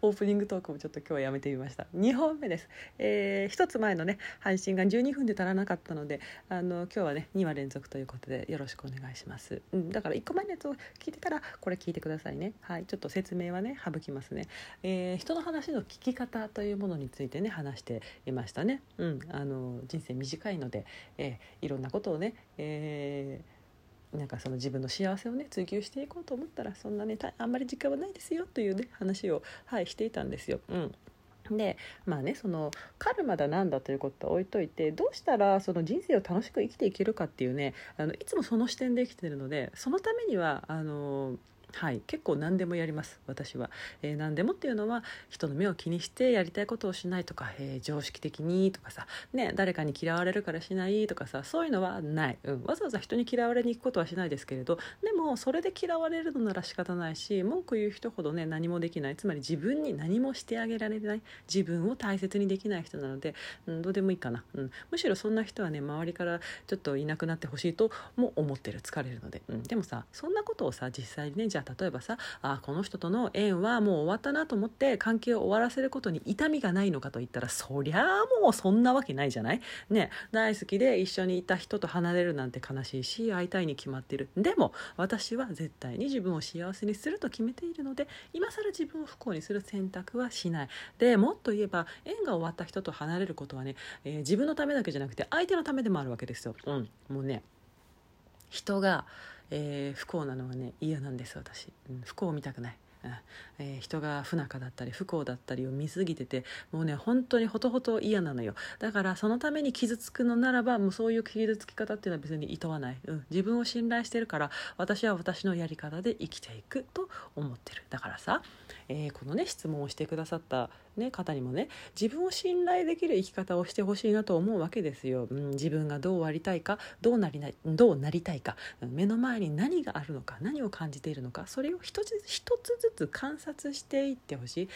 オープニングトークもちょっと今日はやめてみました。2本目です、えー、1つ前のね配信が12分で足らなかったのであの今日はね2話連続ということでよろしくお願いします、うん、だから1個前のやつを聞いてからこれ聞いてくださいね。はいちょっと説明はね省きますね、えー、人の話の聞き方というものについてね話していましたね。うんあの人生短いので、えー、いろんなことをね、えーなんかその自分の幸せをね追求していこうと思ったらそんなねあんまり時間はないですよというね話を、はい、していたんですよ。うんでまあねそのカルマだなんだということは置いといてどうしたらその人生を楽しく生きていけるかっていうねあのいつもその視点で生きてるのでそのためにはあのはい、結構何でもやります私は、えー、何でもっていうのは人の目を気にしてやりたいことをしないとか、えー、常識的にとかさ、ね、誰かに嫌われるからしないとかさそういうのはない、うん、わざわざ人に嫌われに行くことはしないですけれどでもそれで嫌われるのなら仕方ないし文句言う人ほどね何もできない。つまり自分に何もしてあげられない。自分を大切にできない人なので、うん、どうでもいいかな、うん、むしろそんな人はね周りからちょっといなくなってほしいとも思ってる。疲れるので、うん、でもさそんなことをさ実際にねじゃあ例えばさあこの人との縁はもう終わったなと思って関係を終わらせることに痛みがないのかといったらそりゃあもうそんなわけないじゃない？ね大好きで一緒にいた人と離れるなんて悲しいし会いたいに決まってる。でも私は絶対に自分を幸せにすると決めているので今更自分を不幸にする選択はしない。でもっと言えば縁が終わった人と離れることはね、えー、自分のためだけじゃなくて相手のためでもあるわけですよ。うん、もうね人がえー、不幸なのはね嫌なんです私、うん、不幸を見たくない。うん。えー、人が不仲だったり不幸だったりを見すぎててもうね本当にほとほと嫌なのよ。だからそのために傷つくのならばもうそういう傷つき方っていうのは別にいとわない、うん、自分を信頼してるから私は私のやり方で生きていくと思ってる。だからさ、えー、このね質問をしてくださったね、方にもね自分を信頼できる生き方をしてほしいなと思うわけですよ、うん、自分がどうありたいかどうなりなどうなりたいか。目の前に何があるのか何を感じているのかそれを一つ一つずつ観察していってほしい、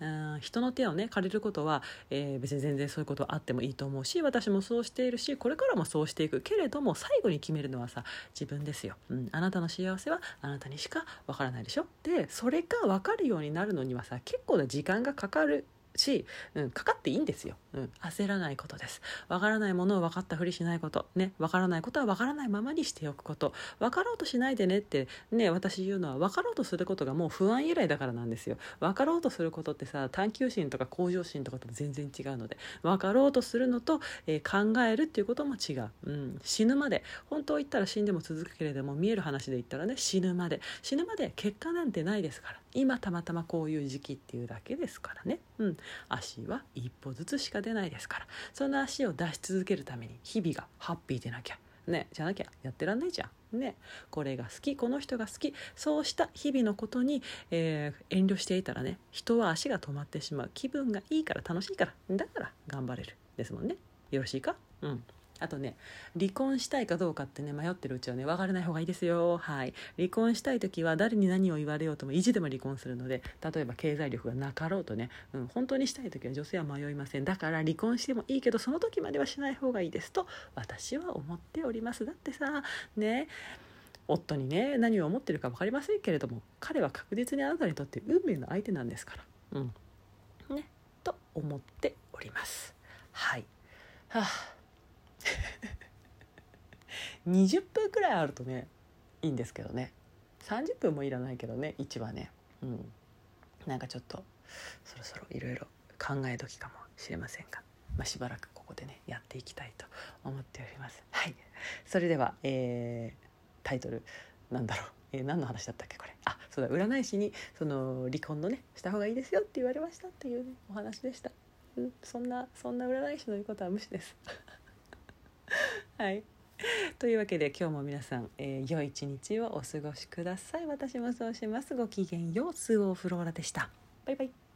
うん、人の手をね借りることは、えー、別に全然そういうことあってもいいと思うし私もそうしているしこれからもそうしていく。けれども最後に決めるのはさ自分ですよ、うん、あなたの幸せはあなたにしかわからないでしょ。でそれが分かるようになるのにはさ結構な時間がかかるし、うん、かかっていいんですよ、うん、焦らないことです。わからないものを分かったふりしないこと。ねわからないことはわからないままにしておくこと。分かろうとしないでねってね私言うのは分かろうとすることがもう不安由来だからなんですよ。分かろうとすることってさ探求心とか向上心とかと全然違うので。分かろうとするのと、えー、考えるっていうことも違う、うん、死ぬまで。本当言ったら死んでも続くけれども見える話で言ったらね死ぬまで。死ぬまで結果なんてないですから。今たまたまこういう時期っていうだけですからね、うん、足は一歩ずつしか出ないですから。その足を出し続けるために日々がハッピーでなきゃ。ねじゃなきゃやってらんないじゃん。ねこれが好きこの人が好き。そうした日々のことに、えー、遠慮していたらね人は足が止まってしまう。気分がいいから楽しいから。だから頑張れる。ですもんね。よろしいか？うん。あとね離婚したいかどうかってね迷ってるうちはね別れない方がいいですよ。はい。離婚したい時は誰に何を言われようとも意地でも離婚するので例えば経済力がなかろうとね、うん、本当にしたい時は女性は迷いません。だから離婚してもいいけどその時まではしない方がいいですと私は思っております。だってさね夫にね何を思ってるか分かりませんけれども彼は確実にあなたにとって運命の相手なんですから。うん。ね。と思っております。はい。はあ。20分くらいあるとねいいんですけどね。30分もいらないけどね1話ね。うん。なんかちょっとそろそろいろいろ考え時かもしれませんが、まあ、しばらくここでねやっていきたいと思っております。はい。それでは、えー、タイトルなんだろう、えー、何の話だったっけこれ。あそうだ占い師にその離婚のねした方がいいですよって言われましたっていう、ね、お話でした、うん、そんなそんな占い師の言うことは無視です。はい。というわけで今日も皆さん、えー、良い一日をお過ごしください。私もそうします。ごきげんよう。スオーフローラでした。バイバイ。